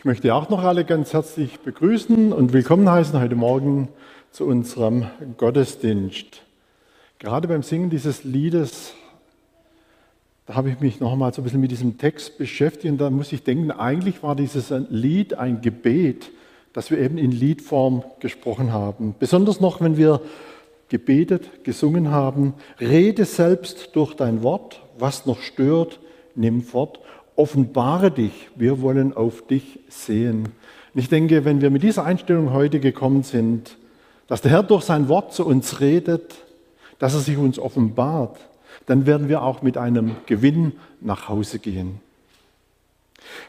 Ich möchte auch noch alle ganz herzlich begrüßen und willkommen heißen heute Morgen zu unserem Gottesdienst. Gerade beim Singen dieses Liedes, da habe ich mich noch mal so ein bisschen mit diesem Text beschäftigt und da muss ich denken, eigentlich war dieses Lied ein Gebet, das wir eben in Liedform gesprochen haben. Besonders noch, wenn wir gebetet, gesungen haben, rede selbst durch dein Wort, was noch stört, nimm fort offenbare dich, wir wollen auf dich sehen. Und ich denke, wenn wir mit dieser Einstellung heute gekommen sind, dass der Herr durch sein Wort zu uns redet, dass er sich uns offenbart, dann werden wir auch mit einem Gewinn nach Hause gehen.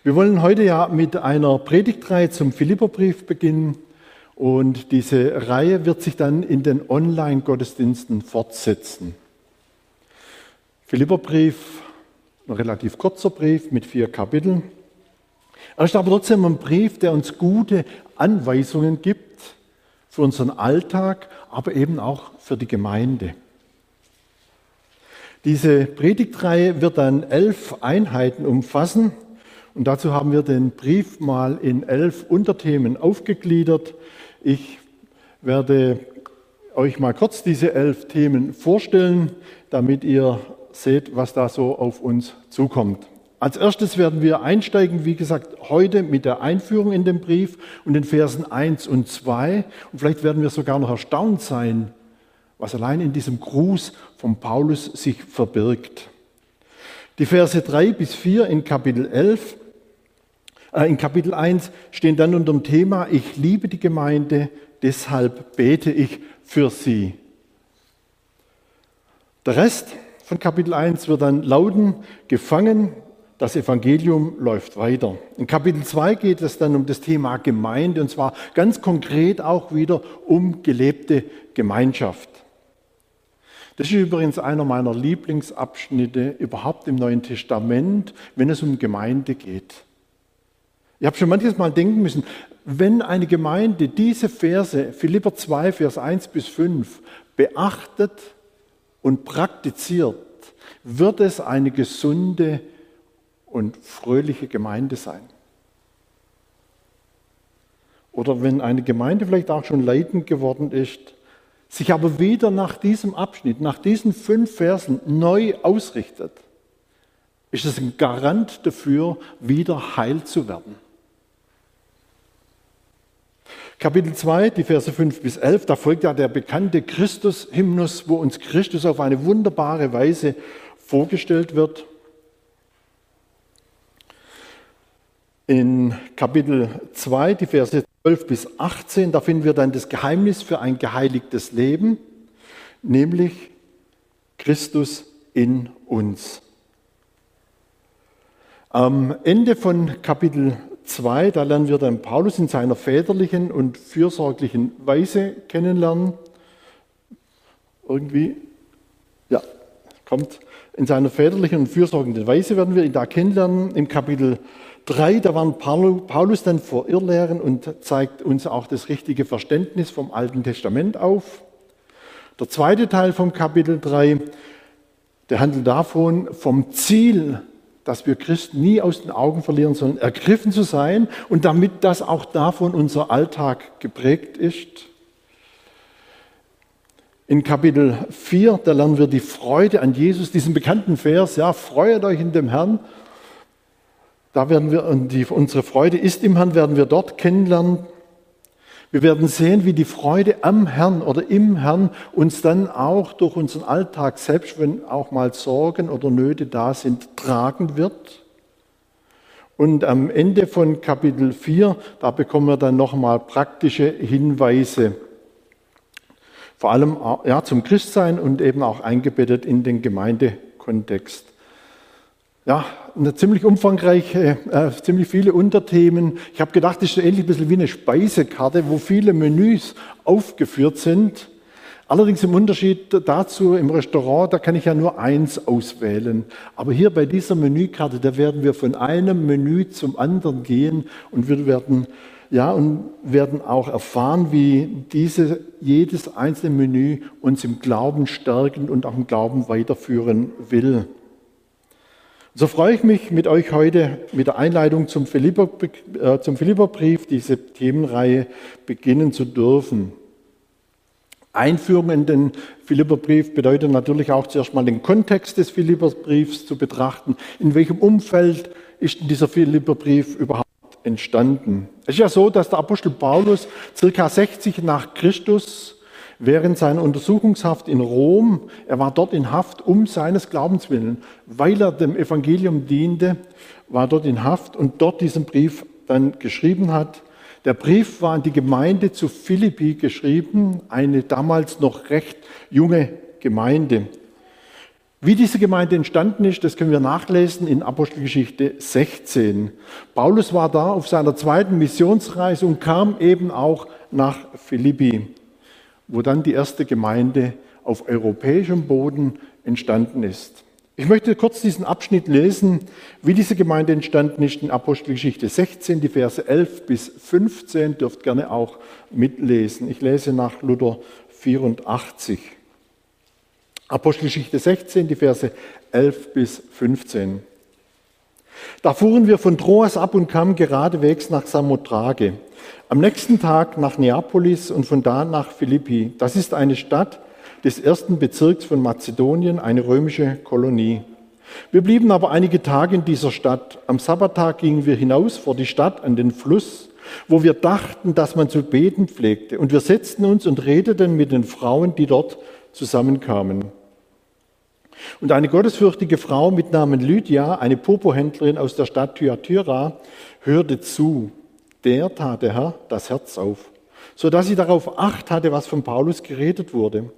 Wir wollen heute ja mit einer Predigtreihe zum Philipperbrief beginnen und diese Reihe wird sich dann in den Online-Gottesdiensten fortsetzen. Philipperbrief ein relativ kurzer Brief mit vier Kapiteln. Er ist aber trotzdem ein Brief, der uns gute Anweisungen gibt für unseren Alltag, aber eben auch für die Gemeinde. Diese Predigtreihe wird dann elf Einheiten umfassen und dazu haben wir den Brief mal in elf Unterthemen aufgegliedert. Ich werde euch mal kurz diese elf Themen vorstellen, damit ihr seht, was da so auf uns zukommt. Als erstes werden wir einsteigen, wie gesagt, heute mit der Einführung in den Brief und den Versen 1 und 2. Und vielleicht werden wir sogar noch erstaunt sein, was allein in diesem Gruß von Paulus sich verbirgt. Die Verse 3 bis 4 in Kapitel 11, äh, in Kapitel 1 stehen dann unter dem Thema, ich liebe die Gemeinde, deshalb bete ich für sie. Der Rest von Kapitel 1 wird dann lauten, gefangen, das Evangelium läuft weiter. In Kapitel 2 geht es dann um das Thema Gemeinde und zwar ganz konkret auch wieder um gelebte Gemeinschaft. Das ist übrigens einer meiner Lieblingsabschnitte überhaupt im Neuen Testament, wenn es um Gemeinde geht. Ich habe schon manches Mal denken müssen, wenn eine Gemeinde diese Verse, Philipper 2, Vers 1 bis 5, beachtet, und praktiziert, wird es eine gesunde und fröhliche Gemeinde sein. Oder wenn eine Gemeinde vielleicht auch schon leidend geworden ist, sich aber wieder nach diesem Abschnitt, nach diesen fünf Versen neu ausrichtet, ist es ein Garant dafür, wieder heil zu werden. Kapitel 2, die Verse 5 bis 11, da folgt ja der bekannte Christus-Hymnus, wo uns Christus auf eine wunderbare Weise vorgestellt wird. In Kapitel 2, die Verse 12 bis 18, da finden wir dann das Geheimnis für ein geheiligtes Leben, nämlich Christus in uns. Am Ende von Kapitel 2, da lernen wir dann Paulus in seiner väterlichen und fürsorglichen Weise kennenlernen. Irgendwie, ja, kommt. In seiner väterlichen und fürsorgenden Weise werden wir ihn da kennenlernen. Im Kapitel 3, da warnt Paulus dann vor Irrlehren und zeigt uns auch das richtige Verständnis vom Alten Testament auf. Der zweite Teil vom Kapitel 3, der handelt davon, vom Ziel dass wir Christen nie aus den Augen verlieren sollen, ergriffen zu sein und damit das auch davon unser Alltag geprägt ist. In Kapitel 4, da lernen wir die Freude an Jesus, diesen bekannten Vers, ja, freut euch in dem Herrn. Da werden wir, und die, unsere Freude ist im Herrn, werden wir dort kennenlernen. Wir werden sehen, wie die Freude am Herrn oder im Herrn uns dann auch durch unseren Alltag, selbst wenn auch mal Sorgen oder Nöte da sind, tragen wird. Und am Ende von Kapitel 4, da bekommen wir dann nochmal praktische Hinweise. Vor allem ja, zum Christsein und eben auch eingebettet in den Gemeindekontext. Ja, eine ziemlich umfangreiche, äh, ziemlich viele Unterthemen. Ich habe gedacht, das ist so ähnlich ein bisschen wie eine Speisekarte, wo viele Menüs aufgeführt sind. Allerdings im Unterschied dazu im Restaurant, da kann ich ja nur eins auswählen. Aber hier bei dieser Menükarte, da werden wir von einem Menü zum anderen gehen und wir werden, ja, und werden auch erfahren, wie diese, jedes einzelne Menü uns im Glauben stärken und auch im Glauben weiterführen will. So freue ich mich mit euch heute mit der Einleitung zum, Philipper, äh, zum Philipperbrief, diese Themenreihe beginnen zu dürfen. Einführung in den Philipperbrief bedeutet natürlich auch zuerst mal den Kontext des Philipperbriefs zu betrachten. In welchem Umfeld ist dieser Philipperbrief überhaupt entstanden? Es ist ja so, dass der Apostel Paulus circa 60 nach Christus während seiner Untersuchungshaft in Rom, er war dort in Haft um seines Glaubens willen, weil er dem Evangelium diente, war dort in Haft und dort diesen Brief dann geschrieben hat. Der Brief war an die Gemeinde zu Philippi geschrieben, eine damals noch recht junge Gemeinde. Wie diese Gemeinde entstanden ist, das können wir nachlesen in Apostelgeschichte 16. Paulus war da auf seiner zweiten Missionsreise und kam eben auch nach Philippi wo dann die erste Gemeinde auf europäischem Boden entstanden ist. Ich möchte kurz diesen Abschnitt lesen, wie diese Gemeinde entstanden ist in Apostelgeschichte 16, die Verse 11 bis 15, dürft gerne auch mitlesen. Ich lese nach Luther 84. Apostelgeschichte 16, die Verse 11 bis 15. Da fuhren wir von Troas ab und kamen geradewegs nach Samothrake. Am nächsten Tag nach Neapolis und von da nach Philippi. Das ist eine Stadt des ersten Bezirks von Mazedonien, eine römische Kolonie. Wir blieben aber einige Tage in dieser Stadt. Am Sabbattag gingen wir hinaus vor die Stadt an den Fluss, wo wir dachten, dass man zu beten pflegte. Und wir setzten uns und redeten mit den Frauen, die dort zusammenkamen. Und eine gottesfürchtige Frau mit Namen Lydia, eine Popohändlerin aus der Stadt Thyatira, hörte zu. Der tat der Herr das Herz auf, so dass sie darauf acht hatte, was von Paulus geredet wurde.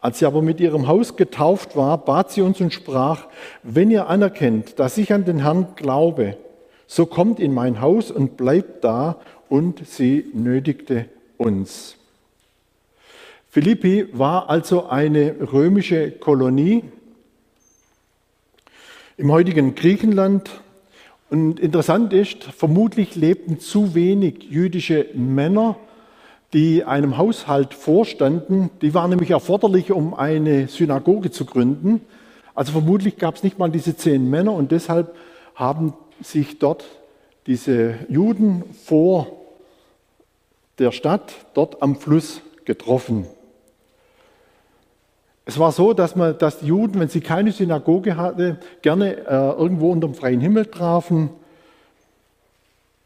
Als sie aber mit ihrem Haus getauft war, bat sie uns und sprach, wenn ihr anerkennt, dass ich an den Herrn glaube, so kommt in mein Haus und bleibt da, und sie nötigte uns. Philippi war also eine römische Kolonie im heutigen Griechenland. Und interessant ist, vermutlich lebten zu wenig jüdische Männer, die einem Haushalt vorstanden. Die waren nämlich erforderlich, um eine Synagoge zu gründen. Also vermutlich gab es nicht mal diese zehn Männer und deshalb haben sich dort diese Juden vor der Stadt, dort am Fluss getroffen. Es war so, dass, man, dass die Juden, wenn sie keine Synagoge hatten, gerne äh, irgendwo unter dem freien Himmel trafen,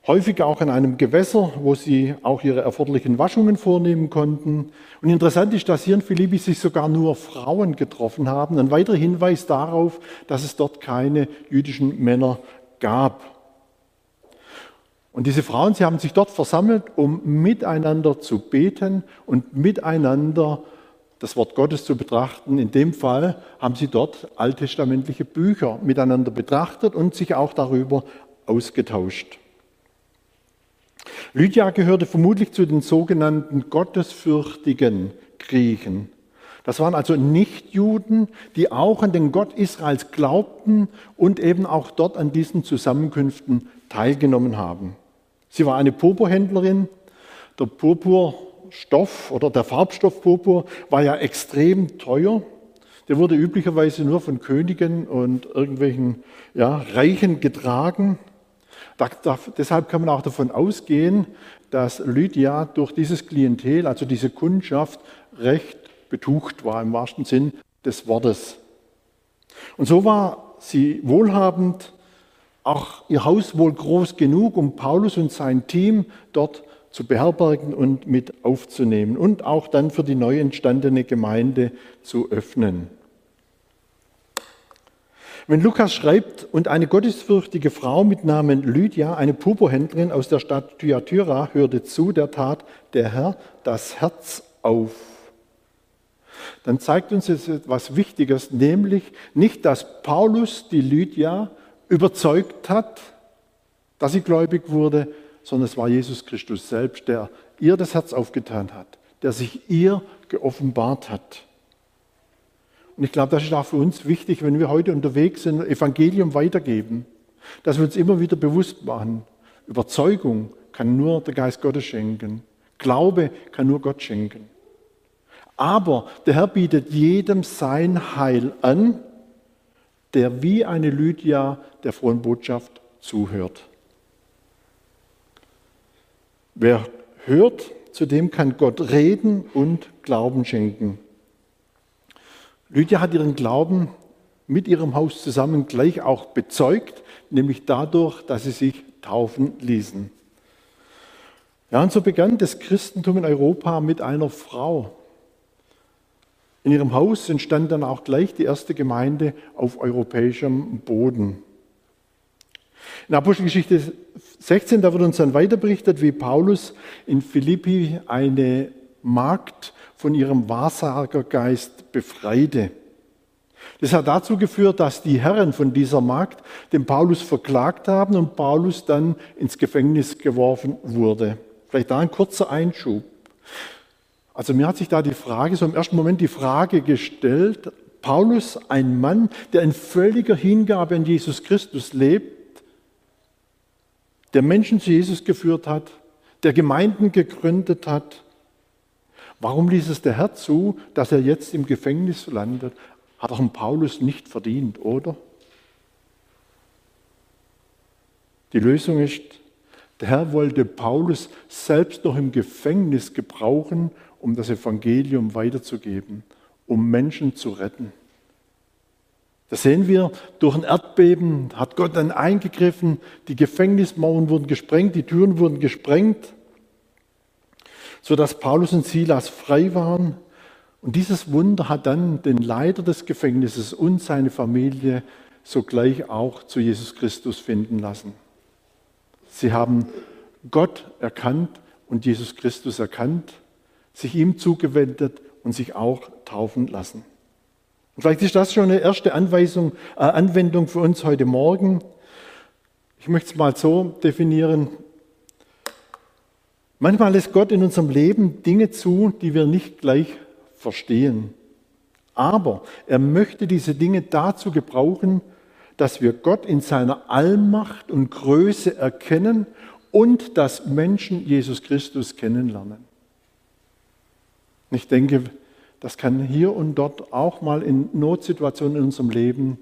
häufig auch an einem Gewässer, wo sie auch ihre erforderlichen Waschungen vornehmen konnten. Und interessant ist, dass hier in Philippi sich sogar nur Frauen getroffen haben. Ein weiterer Hinweis darauf, dass es dort keine jüdischen Männer gab. Und diese Frauen, sie haben sich dort versammelt, um miteinander zu beten und miteinander zu das Wort Gottes zu betrachten. In dem Fall haben sie dort alttestamentliche Bücher miteinander betrachtet und sich auch darüber ausgetauscht. Lydia gehörte vermutlich zu den sogenannten gottesfürchtigen Griechen. Das waren also Nichtjuden, die auch an den Gott Israels glaubten und eben auch dort an diesen Zusammenkünften teilgenommen haben. Sie war eine Purpurhändlerin. Der Purpur Stoff oder der Farbstoff Purpur war ja extrem teuer. Der wurde üblicherweise nur von Königen und irgendwelchen ja, Reichen getragen. Da, da, deshalb kann man auch davon ausgehen, dass Lydia durch dieses Klientel, also diese Kundschaft, recht betucht war im wahrsten Sinn des Wortes. Und so war sie wohlhabend, auch ihr Haus wohl groß genug, um Paulus und sein Team dort zu beherbergen und mit aufzunehmen und auch dann für die neu entstandene Gemeinde zu öffnen. Wenn Lukas schreibt, und eine gottesfürchtige Frau mit Namen Lydia, eine Purpurhändlerin aus der Stadt Thyatira, hörte zu, der tat der Herr das Herz auf. Dann zeigt uns jetzt etwas Wichtiges, nämlich nicht, dass Paulus die Lydia überzeugt hat, dass sie gläubig wurde, sondern es war Jesus Christus selbst, der ihr das Herz aufgetan hat, der sich ihr geoffenbart hat. Und ich glaube, das ist auch für uns wichtig, wenn wir heute unterwegs sind, Evangelium weitergeben, dass wir uns immer wieder bewusst machen, Überzeugung kann nur der Geist Gottes schenken. Glaube kann nur Gott schenken. Aber der Herr bietet jedem sein Heil an der wie eine Lydia der frohen Botschaft zuhört. Wer hört, zu dem kann Gott reden und Glauben schenken. Lydia hat ihren Glauben mit ihrem Haus zusammen gleich auch bezeugt, nämlich dadurch, dass sie sich taufen ließen. Ja, und so begann das Christentum in Europa mit einer Frau. In ihrem Haus entstand dann auch gleich die erste Gemeinde auf europäischem Boden. In Apostelgeschichte 16, da wird uns dann weiter berichtet, wie Paulus in Philippi eine Magd von ihrem Wahrsagergeist befreite. Das hat dazu geführt, dass die Herren von dieser Magd den Paulus verklagt haben und Paulus dann ins Gefängnis geworfen wurde. Vielleicht da ein kurzer Einschub. Also mir hat sich da die Frage, so im ersten Moment die Frage gestellt, Paulus, ein Mann, der in völliger Hingabe an Jesus Christus lebt, der Menschen zu Jesus geführt hat, der Gemeinden gegründet hat, warum ließ es der Herr zu, dass er jetzt im Gefängnis landet? Hat auch ein Paulus nicht verdient, oder? Die Lösung ist, der Herr wollte Paulus selbst noch im Gefängnis gebrauchen, um das Evangelium weiterzugeben, um Menschen zu retten. Das sehen wir, durch ein Erdbeben hat Gott dann eingegriffen, die Gefängnismauern wurden gesprengt, die Türen wurden gesprengt, sodass Paulus und Silas frei waren. Und dieses Wunder hat dann den Leiter des Gefängnisses und seine Familie sogleich auch zu Jesus Christus finden lassen. Sie haben Gott erkannt und Jesus Christus erkannt, sich ihm zugewendet und sich auch taufen lassen. Und vielleicht ist das schon eine erste Anweisung, äh, Anwendung für uns heute Morgen. Ich möchte es mal so definieren. Manchmal lässt Gott in unserem Leben Dinge zu, die wir nicht gleich verstehen. Aber er möchte diese Dinge dazu gebrauchen, dass wir Gott in seiner Allmacht und Größe erkennen und dass Menschen Jesus Christus kennenlernen. Ich denke, das kann hier und dort auch mal in Notsituationen in unserem Leben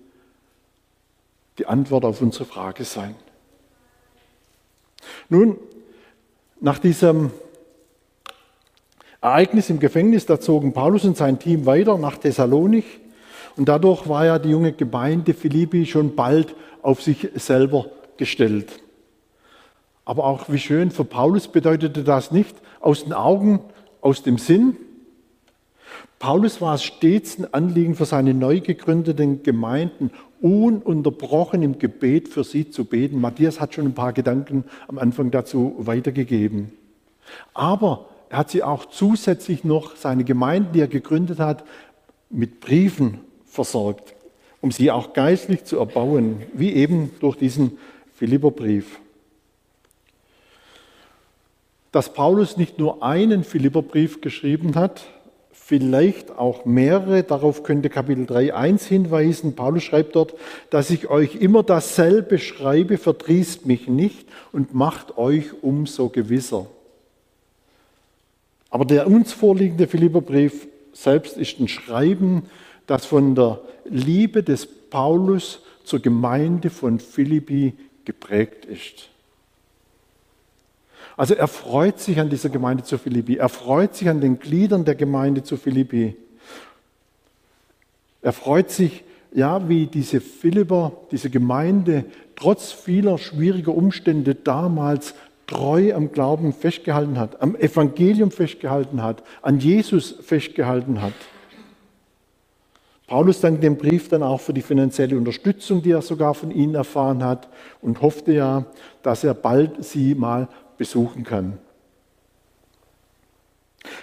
die Antwort auf unsere Frage sein. Nun, nach diesem Ereignis im Gefängnis, da zogen Paulus und sein Team weiter nach Thessalonich und dadurch war ja die junge Gemeinde Philippi schon bald auf sich selber gestellt. Aber auch wie schön, für Paulus bedeutete das nicht aus den Augen, aus dem Sinn. Paulus war es stets ein Anliegen für seine neu gegründeten Gemeinden, ununterbrochen im Gebet für sie zu beten. Matthias hat schon ein paar Gedanken am Anfang dazu weitergegeben. Aber er hat sie auch zusätzlich noch, seine Gemeinden, die er gegründet hat, mit Briefen versorgt, um sie auch geistlich zu erbauen, wie eben durch diesen Philipperbrief. Dass Paulus nicht nur einen Philipperbrief geschrieben hat, vielleicht auch mehrere, darauf könnte Kapitel 3.1 hinweisen. Paulus schreibt dort, dass ich euch immer dasselbe schreibe, verdrießt mich nicht und macht euch umso gewisser. Aber der uns vorliegende Philipperbrief selbst ist ein Schreiben, das von der Liebe des Paulus zur Gemeinde von Philippi geprägt ist. Also er freut sich an dieser Gemeinde zu Philippi. Er freut sich an den Gliedern der Gemeinde zu Philippi. Er freut sich, ja, wie diese Philipper, diese Gemeinde trotz vieler schwieriger Umstände damals treu am Glauben festgehalten hat, am Evangelium festgehalten hat, an Jesus festgehalten hat. Paulus dankt dem Brief dann auch für die finanzielle Unterstützung, die er sogar von ihnen erfahren hat und hoffte ja, dass er bald sie mal besuchen kann.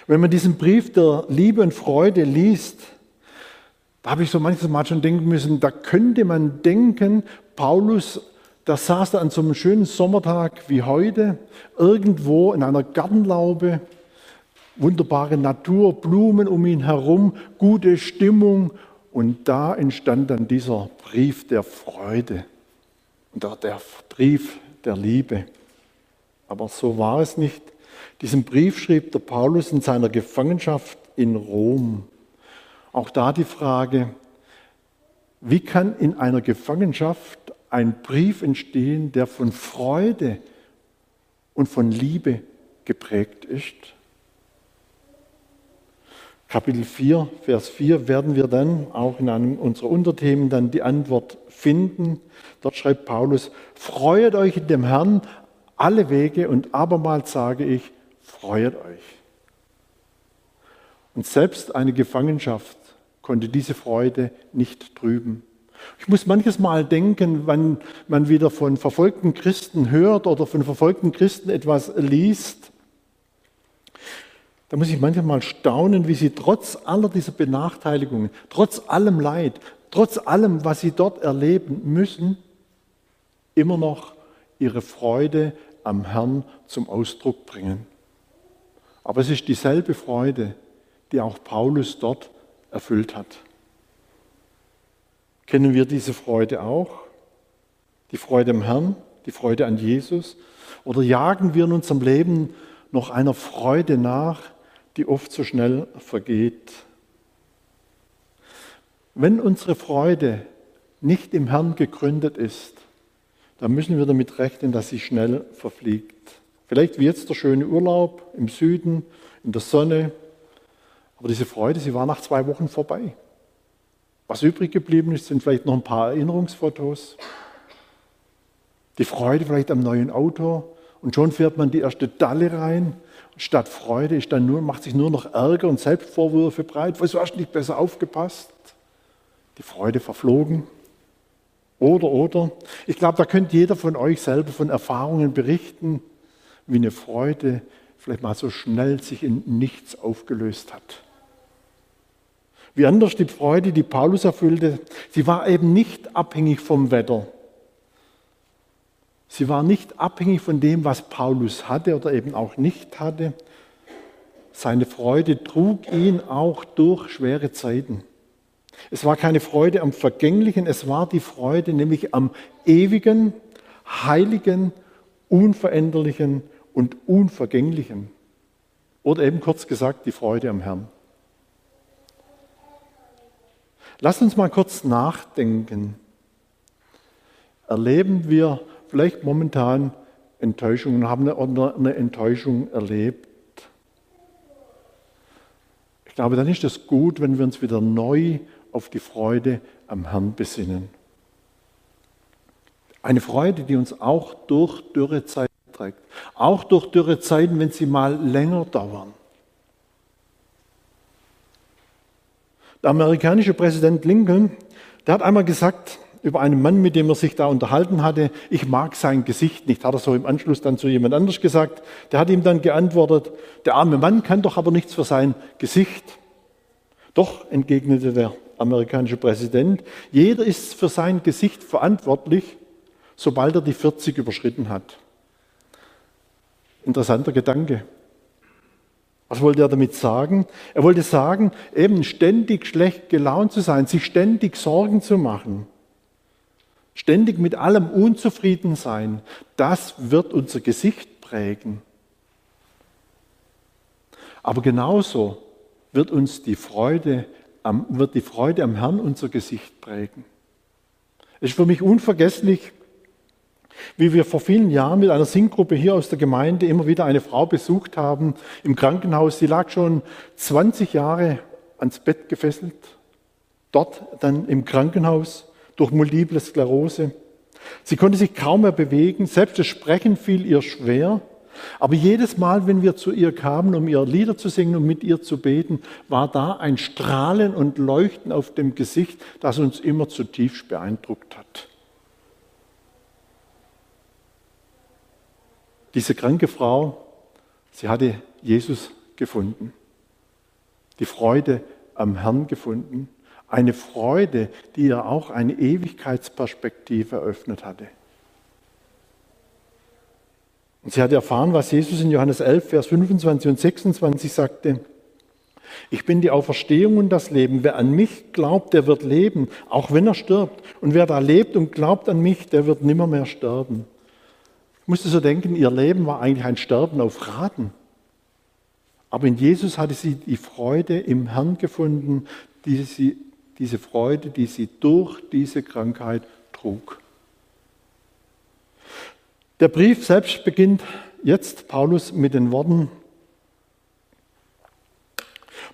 Wenn man diesen Brief der Liebe und Freude liest, da habe ich so manches Mal schon denken müssen, da könnte man denken, Paulus, da saß da an so einem schönen Sommertag wie heute, irgendwo in einer Gartenlaube, wunderbare Natur, Blumen um ihn herum, gute Stimmung und da entstand dann dieser Brief der Freude und der Brief der Liebe. Aber so war es nicht. Diesen Brief schrieb der Paulus in seiner Gefangenschaft in Rom. Auch da die Frage, Wie kann in einer Gefangenschaft ein Brief entstehen, der von Freude und von Liebe geprägt ist? Kapitel 4, Vers 4 werden wir dann auch in einem unserer Unterthemen dann die Antwort finden. Dort schreibt Paulus, freuet euch in dem Herrn alle Wege und abermals sage ich, freuet euch. Und selbst eine Gefangenschaft konnte diese Freude nicht trüben. Ich muss manches Mal denken, wenn man wieder von verfolgten Christen hört oder von verfolgten Christen etwas liest, da muss ich manchmal staunen, wie sie trotz aller dieser Benachteiligungen, trotz allem Leid, trotz allem, was sie dort erleben müssen, immer noch ihre Freude am Herrn zum Ausdruck bringen. Aber es ist dieselbe Freude, die auch Paulus dort erfüllt hat. Kennen wir diese Freude auch? Die Freude am Herrn, die Freude an Jesus? Oder jagen wir in unserem Leben noch einer Freude nach, die oft so schnell vergeht? Wenn unsere Freude nicht im Herrn gegründet ist, dann müssen wir damit rechnen, dass sie schnell verfliegt. Vielleicht wie jetzt der schöne Urlaub im Süden, in der Sonne, aber diese Freude, sie war nach zwei Wochen vorbei. Was übrig geblieben ist, sind vielleicht noch ein paar Erinnerungsfotos. Die Freude vielleicht am neuen Auto und schon fährt man die erste Dalle rein. Statt Freude ist dann nur, macht sich nur noch Ärger und Selbstvorwürfe breit. Wieso hast du nicht besser aufgepasst? Die Freude verflogen. Oder, oder. Ich glaube, da könnte jeder von euch selber von Erfahrungen berichten, wie eine Freude vielleicht mal so schnell sich in nichts aufgelöst hat. Wie anders die Freude, die Paulus erfüllte, sie war eben nicht abhängig vom Wetter. Sie war nicht abhängig von dem, was Paulus hatte oder eben auch nicht hatte. Seine Freude trug ihn auch durch schwere Zeiten. Es war keine Freude am Vergänglichen, es war die Freude nämlich am ewigen, heiligen, unveränderlichen und unvergänglichen. Oder eben kurz gesagt, die Freude am Herrn. Lass uns mal kurz nachdenken. Erleben wir vielleicht momentan Enttäuschungen, haben eine, eine Enttäuschung erlebt? Ich glaube, dann ist es gut, wenn wir uns wieder neu auf die Freude am Herrn besinnen. Eine Freude, die uns auch durch Dürrezeiten trägt. Auch durch Dürrezeiten, wenn sie mal länger dauern. Der amerikanische Präsident Lincoln, der hat einmal gesagt über einen Mann, mit dem er sich da unterhalten hatte, ich mag sein Gesicht nicht. Hat er so im Anschluss dann zu jemand anders gesagt. Der hat ihm dann geantwortet, der arme Mann kann doch aber nichts für sein Gesicht. Doch, entgegnete der amerikanische Präsident, jeder ist für sein Gesicht verantwortlich, sobald er die 40 überschritten hat. Interessanter Gedanke. Was wollte er damit sagen? Er wollte sagen, eben ständig schlecht gelaunt zu sein, sich ständig Sorgen zu machen, ständig mit allem unzufrieden sein, das wird unser Gesicht prägen. Aber genauso wird uns die Freude wird die Freude am Herrn unser Gesicht prägen. Es ist für mich unvergesslich, wie wir vor vielen Jahren mit einer Singgruppe hier aus der Gemeinde immer wieder eine Frau besucht haben im Krankenhaus. Sie lag schon 20 Jahre ans Bett gefesselt, dort dann im Krankenhaus durch multiple Sklerose. Sie konnte sich kaum mehr bewegen, selbst das Sprechen fiel ihr schwer. Aber jedes Mal, wenn wir zu ihr kamen, um ihr Lieder zu singen und mit ihr zu beten, war da ein Strahlen und Leuchten auf dem Gesicht, das uns immer zutiefst beeindruckt hat. Diese kranke Frau, sie hatte Jesus gefunden, die Freude am Herrn gefunden, eine Freude, die ihr auch eine Ewigkeitsperspektive eröffnet hatte. Und sie hat erfahren, was Jesus in Johannes 11, Vers 25 und 26 sagte. Ich bin die Auferstehung und das Leben. Wer an mich glaubt, der wird leben, auch wenn er stirbt. Und wer da lebt und glaubt an mich, der wird nimmermehr sterben. Ich musste so denken, ihr Leben war eigentlich ein Sterben auf Raten. Aber in Jesus hatte sie die Freude im Herrn gefunden, die sie diese Freude, die sie durch diese Krankheit trug. Der Brief selbst beginnt jetzt, Paulus, mit den Worten,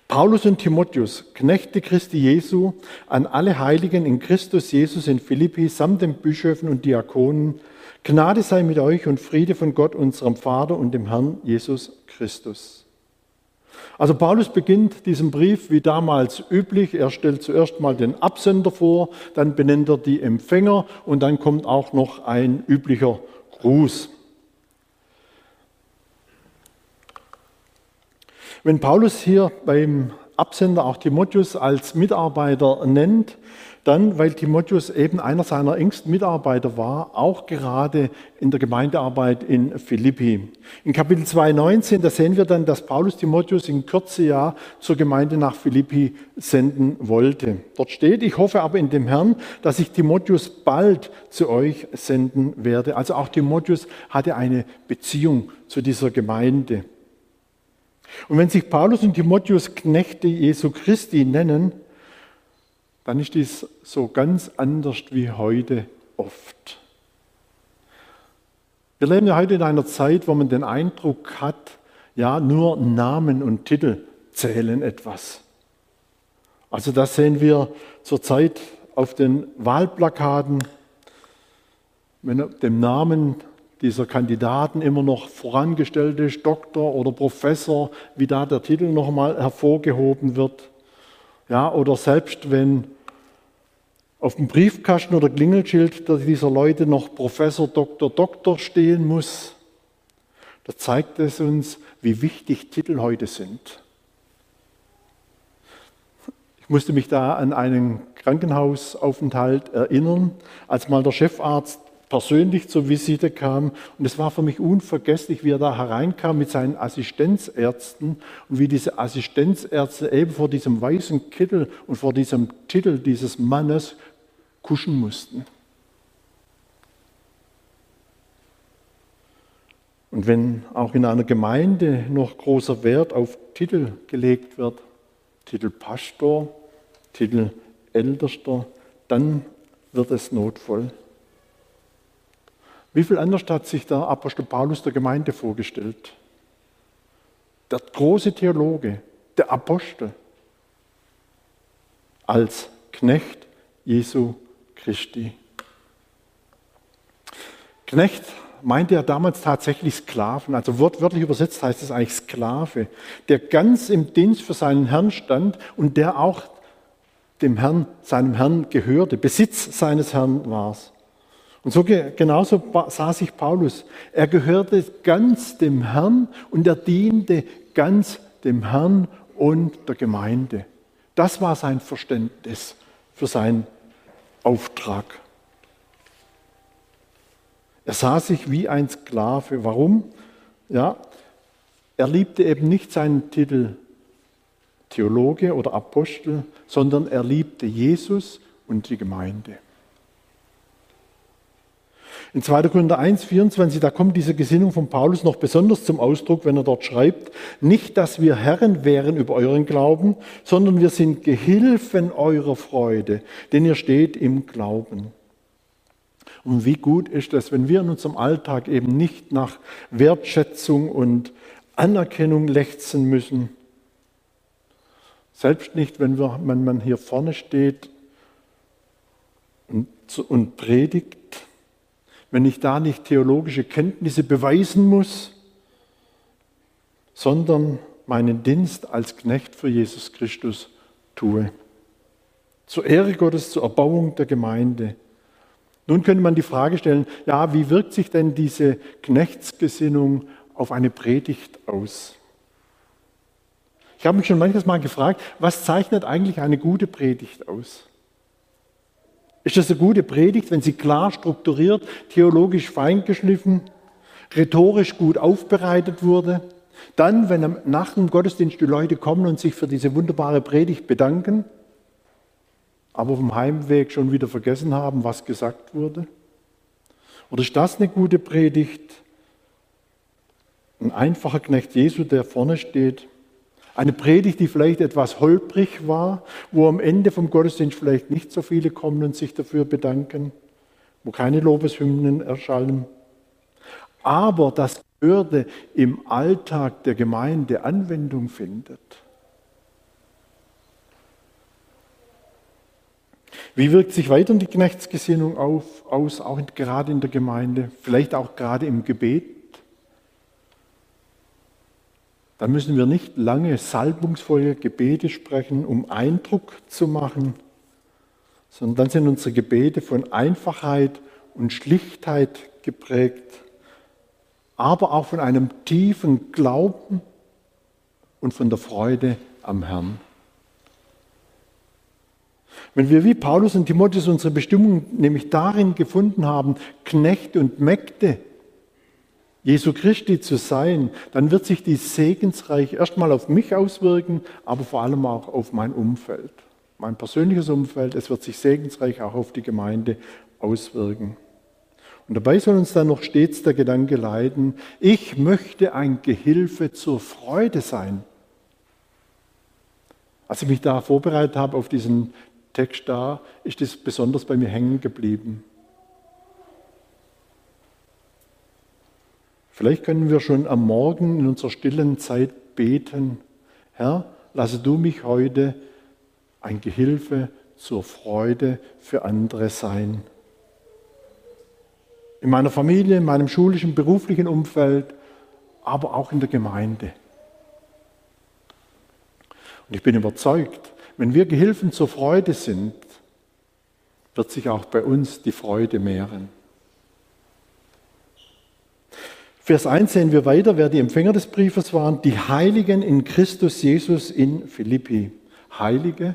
Paulus und Timotheus, Knechte Christi Jesu, an alle Heiligen in Christus Jesus in Philippi samt den Bischöfen und Diakonen, Gnade sei mit euch und Friede von Gott, unserem Vater und dem Herrn Jesus Christus. Also Paulus beginnt diesen Brief wie damals üblich. Er stellt zuerst mal den Absender vor, dann benennt er die Empfänger und dann kommt auch noch ein üblicher Gruß. Wenn Paulus hier beim Absender auch Timotheus als Mitarbeiter nennt, dann, weil Timotheus eben einer seiner engsten Mitarbeiter war, auch gerade in der Gemeindearbeit in Philippi. In Kapitel 2,19, da sehen wir dann, dass Paulus Timotheus in Kürze ja zur Gemeinde nach Philippi senden wollte. Dort steht, ich hoffe aber in dem Herrn, dass ich Timotheus bald zu euch senden werde. Also auch Timotheus hatte eine Beziehung zu dieser Gemeinde. Und wenn sich Paulus und Timotheus Knechte Jesu Christi nennen, dann ist dies so ganz anders wie heute oft. Wir leben ja heute in einer Zeit, wo man den Eindruck hat, ja, nur Namen und Titel zählen etwas. Also das sehen wir zurzeit auf den Wahlplakaten. Wenn dem Namen dieser Kandidaten immer noch vorangestellt ist, Doktor oder Professor, wie da der Titel nochmal hervorgehoben wird. Ja, oder selbst wenn auf dem Briefkasten oder Klingelschild dieser Leute noch Professor, Doktor, Doktor stehen muss, da zeigt es uns, wie wichtig Titel heute sind. Ich musste mich da an einen Krankenhausaufenthalt erinnern, als mal der Chefarzt persönlich zur Visite kam. Und es war für mich unvergesslich, wie er da hereinkam mit seinen Assistenzärzten und wie diese Assistenzärzte eben vor diesem weißen Kittel und vor diesem Titel dieses Mannes kuschen mussten. Und wenn auch in einer Gemeinde noch großer Wert auf Titel gelegt wird, Titel Pastor, Titel Ältester, dann wird es notvoll. Wie viel anders hat sich der Apostel Paulus der Gemeinde vorgestellt? Der große Theologe, der Apostel, als Knecht Jesu Christi. Knecht meinte er damals tatsächlich Sklaven, also wortwörtlich übersetzt heißt es eigentlich Sklave, der ganz im Dienst für seinen Herrn stand und der auch dem Herrn, seinem Herrn gehörte, Besitz seines Herrn war. Und so genauso sah sich Paulus. Er gehörte ganz dem Herrn und er diente ganz dem Herrn und der Gemeinde. Das war sein Verständnis für seinen Auftrag. Er sah sich wie ein Sklave. Warum? Ja, er liebte eben nicht seinen Titel Theologe oder Apostel, sondern er liebte Jesus und die Gemeinde. In 2. Korinther 1, 24, da kommt diese Gesinnung von Paulus noch besonders zum Ausdruck, wenn er dort schreibt, nicht, dass wir Herren wären über euren Glauben, sondern wir sind Gehilfen eurer Freude, denn ihr steht im Glauben. Und wie gut ist es, wenn wir in unserem Alltag eben nicht nach Wertschätzung und Anerkennung lechzen müssen. Selbst nicht, wenn, wir, wenn man hier vorne steht und, und predigt wenn ich da nicht theologische Kenntnisse beweisen muss, sondern meinen Dienst als Knecht für Jesus Christus tue. Zur Ehre Gottes, zur Erbauung der Gemeinde. Nun könnte man die Frage stellen, ja, wie wirkt sich denn diese Knechtsgesinnung auf eine Predigt aus? Ich habe mich schon manches Mal gefragt, was zeichnet eigentlich eine gute Predigt aus? Ist das eine gute Predigt, wenn sie klar strukturiert, theologisch feingeschliffen, rhetorisch gut aufbereitet wurde? Dann, wenn nach dem Gottesdienst die Leute kommen und sich für diese wunderbare Predigt bedanken, aber dem Heimweg schon wieder vergessen haben, was gesagt wurde? Oder ist das eine gute Predigt? Ein einfacher Knecht Jesu, der vorne steht, Eine Predigt, die vielleicht etwas holprig war, wo am Ende vom Gottesdienst vielleicht nicht so viele kommen und sich dafür bedanken, wo keine Lobeshymnen erschallen. Aber das Hörde im Alltag der Gemeinde Anwendung findet. Wie wirkt sich weiter die Knechtsgesinnung auf, aus, auch in, gerade in der Gemeinde, vielleicht auch gerade im Gebet? Da müssen wir nicht lange salbungsvolle Gebete sprechen, um Eindruck zu machen, sondern dann sind unsere Gebete von Einfachheit und Schlichtheit geprägt, aber auch von einem tiefen Glauben und von der Freude am Herrn. Wenn wir wie Paulus und Timotheus unsere Bestimmung nämlich darin gefunden haben, Knechte und Mägde Jesu Christi zu sein, dann wird sich die Segensreich erstmal auf mich auswirken, aber vor allem auch auf mein Umfeld, mein persönliches Umfeld. Es wird sich segensreich auch auf die Gemeinde auswirken. Und dabei soll uns dann noch stets der Gedanke leiten, ich möchte ein Gehilfe zur Freude sein. Als ich mich da vorbereitet habe auf diesen Text da, ist es besonders bei mir hängen geblieben. Vielleicht können wir schon am Morgen in unserer stillen Zeit beten, Herr, lasse du mich heute ein Gehilfe zur Freude für andere sein. In meiner Familie, in meinem schulischen, beruflichen Umfeld, aber auch in der Gemeinde. Und ich bin überzeugt, wenn wir Gehilfen zur Freude sind, wird sich auch bei uns die Freude mehren. Vers 1 sehen wir weiter, wer die Empfänger des Briefes waren, die Heiligen in Christus Jesus in Philippi. Heilige?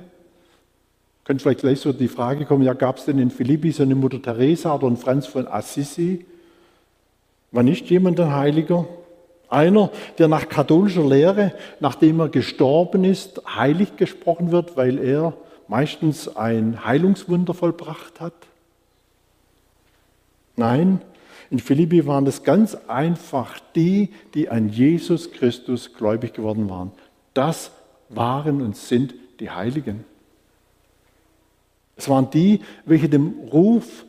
Könnte vielleicht gleich so die Frage kommen, ja, gab es denn in Philippi so eine Mutter Teresa oder einen Franz von Assisi? War nicht jemand ein Heiliger? Einer, der nach katholischer Lehre, nachdem er gestorben ist, heilig gesprochen wird, weil er meistens ein Heilungswunder vollbracht hat? Nein, in Philippi waren es ganz einfach die, die an Jesus Christus gläubig geworden waren. Das waren und sind die Heiligen. Es waren die, welche dem Ruf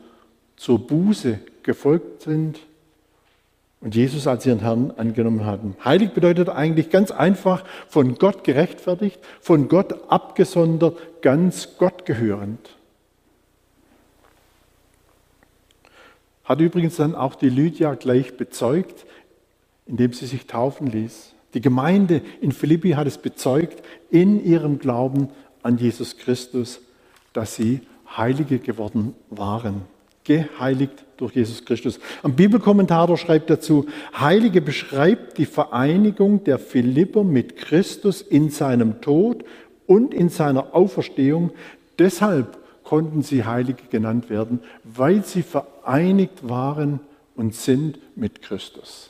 zur Buße gefolgt sind und Jesus als ihren Herrn angenommen hatten. Heilig bedeutet eigentlich ganz einfach von Gott gerechtfertigt, von Gott abgesondert, ganz Gott gehörend. Hat übrigens dann auch die Lydia gleich bezeugt, indem sie sich taufen ließ. Die Gemeinde in Philippi hat es bezeugt in ihrem Glauben an Jesus Christus, dass sie Heilige geworden waren geheiligt durch Jesus Christus. Ein Bibelkommentator schreibt dazu, Heilige beschreibt die Vereinigung der Philipper mit Christus in seinem Tod und in seiner Auferstehung. Deshalb konnten sie Heilige genannt werden, weil sie vereinigt waren und sind mit Christus.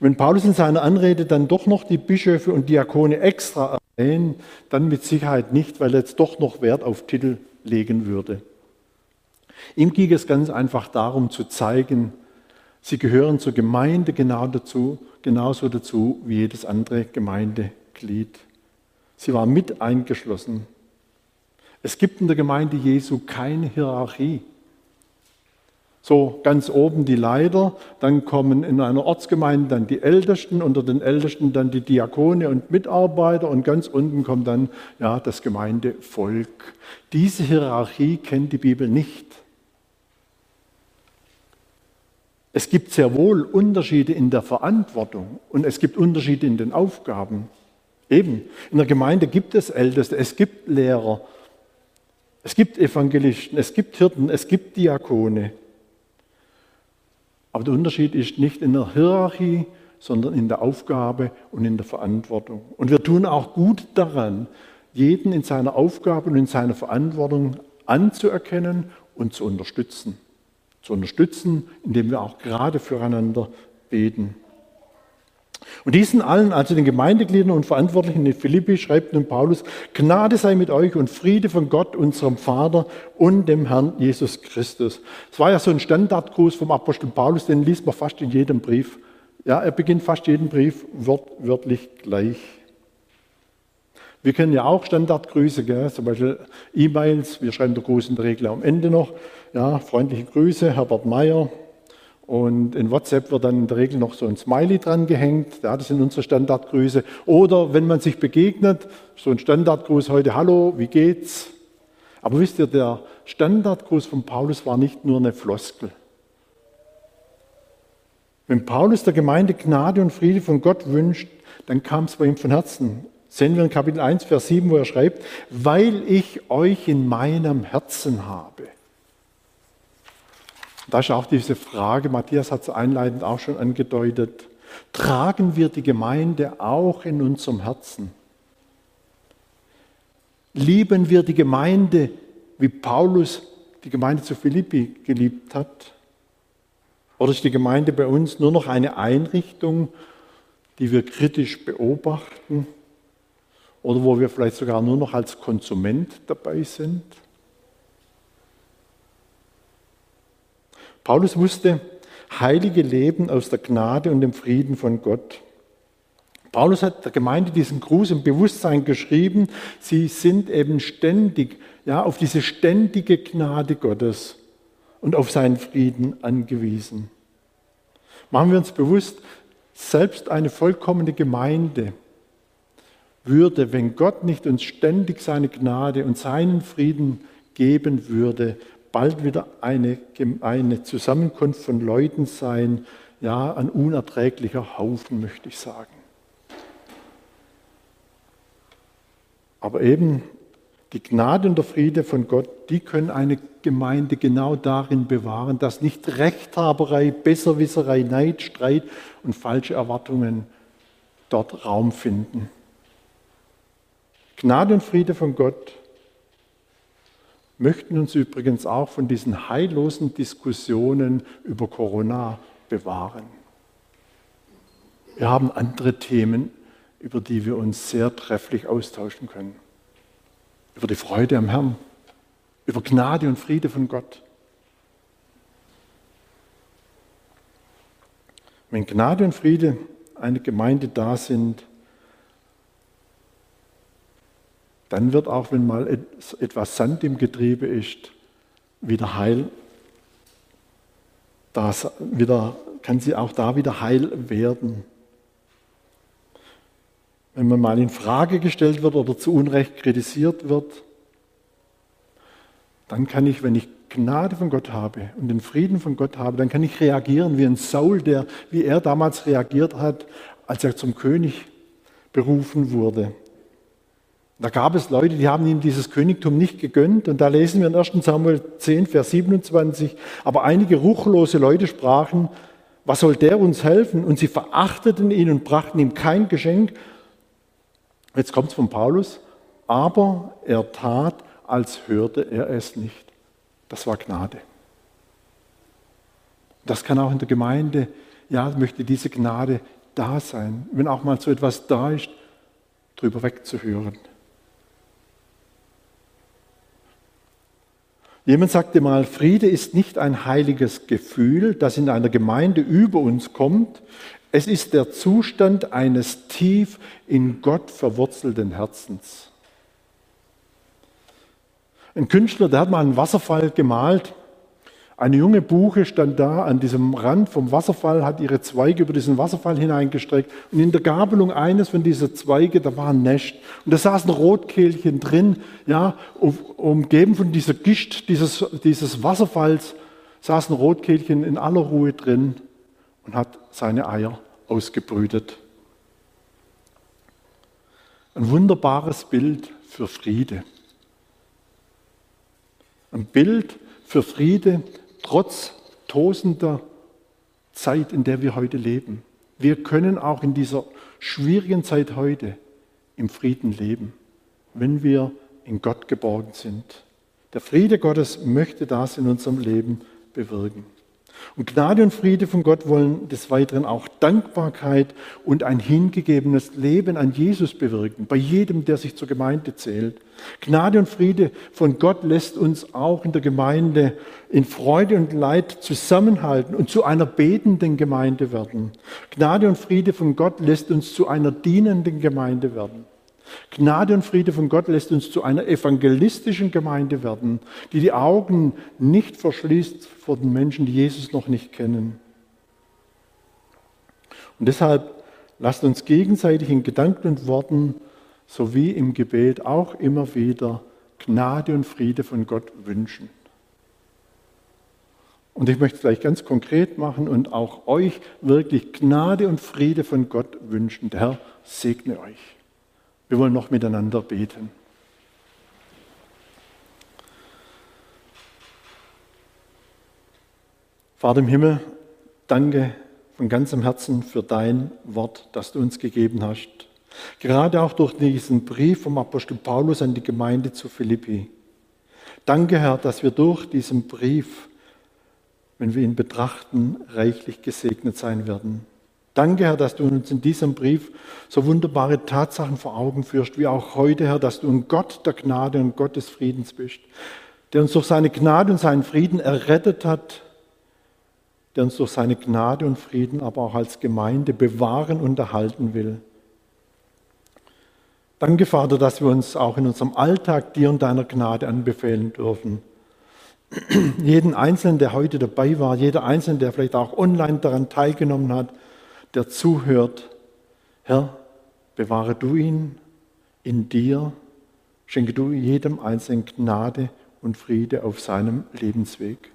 Wenn Paulus in seiner Anrede dann doch noch die Bischöfe und Diakone extra erwähnt, dann mit Sicherheit nicht, weil er jetzt doch noch Wert auf Titel legen würde. Ihm ging es ganz einfach darum zu zeigen, sie gehören zur Gemeinde genau dazu, genauso dazu wie jedes andere Gemeindeglied. Sie waren mit eingeschlossen. Es gibt in der Gemeinde Jesu keine Hierarchie. So ganz oben die Leiter, dann kommen in einer Ortsgemeinde dann die Ältesten, unter den Ältesten dann die Diakone und Mitarbeiter und ganz unten kommt dann ja, das Gemeindevolk. Diese Hierarchie kennt die Bibel nicht. Es gibt sehr wohl Unterschiede in der Verantwortung und es gibt Unterschiede in den Aufgaben. Eben, in der Gemeinde gibt es Älteste, es gibt Lehrer, es gibt Evangelisten, es gibt Hirten, es gibt Diakone. Aber der Unterschied ist nicht in der Hierarchie, sondern in der Aufgabe und in der Verantwortung. Und wir tun auch gut daran, jeden in seiner Aufgabe und in seiner Verantwortung anzuerkennen und zu unterstützen zu unterstützen, indem wir auch gerade füreinander beten. Und diesen allen, also den Gemeindegliedern und Verantwortlichen in Philippi, schreibt nun Paulus, Gnade sei mit euch und Friede von Gott, unserem Vater und dem Herrn Jesus Christus. Es war ja so ein Standardgruß vom Apostel Paulus, den liest man fast in jedem Brief Ja, er beginnt fast jeden Brief wörtlich gleich. Wir kennen ja auch Standardgrüße, gell? zum Beispiel E-Mails. Wir schreiben der Gruß in der Regel am Ende noch. Ja, freundliche Grüße, Herbert Meyer. Und in WhatsApp wird dann in der Regel noch so ein Smiley dran gehängt. Ja, das sind unsere Standardgrüße. Oder wenn man sich begegnet, so ein Standardgruß heute, hallo, wie geht's? Aber wisst ihr, der Standardgruß von Paulus war nicht nur eine Floskel. Wenn Paulus der Gemeinde Gnade und Friede von Gott wünscht, dann kam es bei ihm von Herzen. Sehen wir in Kapitel 1, Vers 7, wo er schreibt, weil ich euch in meinem Herzen habe. Da ist auch diese Frage, Matthias hat es einleitend auch schon angedeutet, tragen wir die Gemeinde auch in unserem Herzen? Lieben wir die Gemeinde, wie Paulus die Gemeinde zu Philippi geliebt hat? Oder ist die Gemeinde bei uns nur noch eine Einrichtung, die wir kritisch beobachten? Oder wo wir vielleicht sogar nur noch als Konsument dabei sind? Paulus wusste, Heilige leben aus der Gnade und dem Frieden von Gott. Paulus hat der Gemeinde diesen Gruß im Bewusstsein geschrieben, sie sind eben ständig, ja, auf diese ständige Gnade Gottes und auf seinen Frieden angewiesen. Machen wir uns bewusst, selbst eine vollkommene Gemeinde würde, wenn Gott nicht uns ständig seine Gnade und seinen Frieden geben würde, bald wieder eine, eine Zusammenkunft von Leuten sein, ja, ein unerträglicher Haufen, möchte ich sagen. Aber eben die Gnade und der Friede von Gott, die können eine Gemeinde genau darin bewahren, dass nicht Rechthaberei, Besserwisserei, Neid, Streit und falsche Erwartungen dort Raum finden. Gnade und Friede von Gott möchten uns übrigens auch von diesen heillosen Diskussionen über Corona bewahren. Wir haben andere Themen, über die wir uns sehr trefflich austauschen können. Über die Freude am Herrn, über Gnade und Friede von Gott. Wenn Gnade und Friede eine Gemeinde da sind, dann wird auch, wenn mal etwas Sand im Getriebe ist, wieder heil. Das wieder, kann sie auch da wieder heil werden. Wenn man mal in Frage gestellt wird oder zu Unrecht kritisiert wird, dann kann ich, wenn ich Gnade von Gott habe und den Frieden von Gott habe, dann kann ich reagieren wie ein Saul, der, wie er damals reagiert hat, als er zum König berufen wurde. Da gab es Leute, die haben ihm dieses Königtum nicht gegönnt. Und da lesen wir in 1 Samuel 10, Vers 27, aber einige ruchlose Leute sprachen, was soll der uns helfen? Und sie verachteten ihn und brachten ihm kein Geschenk. Jetzt kommt es von Paulus, aber er tat, als hörte er es nicht. Das war Gnade. Das kann auch in der Gemeinde, ja, möchte diese Gnade da sein, wenn auch mal so etwas da ist, drüber wegzuhören. Jemand sagte mal, Friede ist nicht ein heiliges Gefühl, das in einer Gemeinde über uns kommt. Es ist der Zustand eines tief in Gott verwurzelten Herzens. Ein Künstler, der hat mal einen Wasserfall gemalt eine junge Buche stand da an diesem Rand vom Wasserfall, hat ihre Zweige über diesen Wasserfall hineingestreckt und in der Gabelung eines von diesen Zweige, da war ein Nest und da saß ein Rotkehlchen drin, ja, umgeben von dieser Gischt dieses, dieses Wasserfalls, saß ein Rotkehlchen in aller Ruhe drin und hat seine Eier ausgebrütet. Ein wunderbares Bild für Friede. Ein Bild für Friede, trotz tosender Zeit, in der wir heute leben. Wir können auch in dieser schwierigen Zeit heute im Frieden leben, wenn wir in Gott geborgen sind. Der Friede Gottes möchte das in unserem Leben bewirken. Und Gnade und Friede von Gott wollen des Weiteren auch Dankbarkeit und ein hingegebenes Leben an Jesus bewirken, bei jedem, der sich zur Gemeinde zählt. Gnade und Friede von Gott lässt uns auch in der Gemeinde in Freude und Leid zusammenhalten und zu einer betenden Gemeinde werden. Gnade und Friede von Gott lässt uns zu einer dienenden Gemeinde werden. Gnade und Friede von Gott lässt uns zu einer evangelistischen Gemeinde werden, die die Augen nicht verschließt vor den Menschen, die Jesus noch nicht kennen. Und deshalb lasst uns gegenseitig in Gedanken und Worten sowie im Gebet auch immer wieder Gnade und Friede von Gott wünschen. Und ich möchte es gleich ganz konkret machen und auch euch wirklich Gnade und Friede von Gott wünschen. Der Herr segne euch. Wir wollen noch miteinander beten. Vater im Himmel, danke von ganzem Herzen für dein Wort, das du uns gegeben hast. Gerade auch durch diesen Brief vom Apostel Paulus an die Gemeinde zu Philippi. Danke, Herr, dass wir durch diesen Brief, wenn wir ihn betrachten, reichlich gesegnet sein werden. Danke, Herr, dass du uns in diesem Brief so wunderbare Tatsachen vor Augen führst, wie auch heute, Herr, dass du ein Gott der Gnade und Gott des Friedens bist, der uns durch seine Gnade und seinen Frieden errettet hat, der uns durch seine Gnade und Frieden aber auch als Gemeinde bewahren und erhalten will. Danke, Vater, dass wir uns auch in unserem Alltag dir und deiner Gnade anbefehlen dürfen. Jeden Einzelnen, der heute dabei war, jeder Einzelne, der vielleicht auch online daran teilgenommen hat, der zuhört, Herr, bewahre du ihn in dir, schenke du jedem Einzelnen Gnade und Friede auf seinem Lebensweg.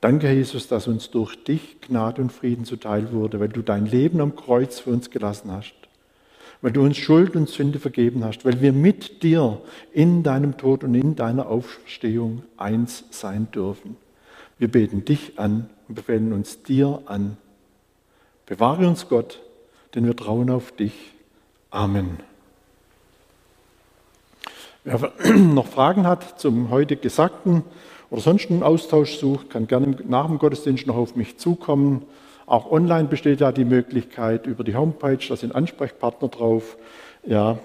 Danke, Jesus, dass uns durch dich Gnade und Frieden zuteil wurde, weil du dein Leben am Kreuz für uns gelassen hast, weil du uns Schuld und Sünde vergeben hast, weil wir mit dir in deinem Tod und in deiner Auferstehung eins sein dürfen. Wir beten dich an und befehlen uns dir an. Bewahre uns Gott, denn wir trauen auf dich. Amen. Wer noch Fragen hat zum heute Gesagten oder sonst einen Austausch sucht, kann gerne nach dem Gottesdienst noch auf mich zukommen. Auch online besteht ja die Möglichkeit über die Homepage, da sind Ansprechpartner drauf, ja,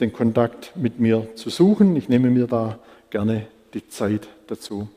den Kontakt mit mir zu suchen. Ich nehme mir da gerne die Zeit dazu.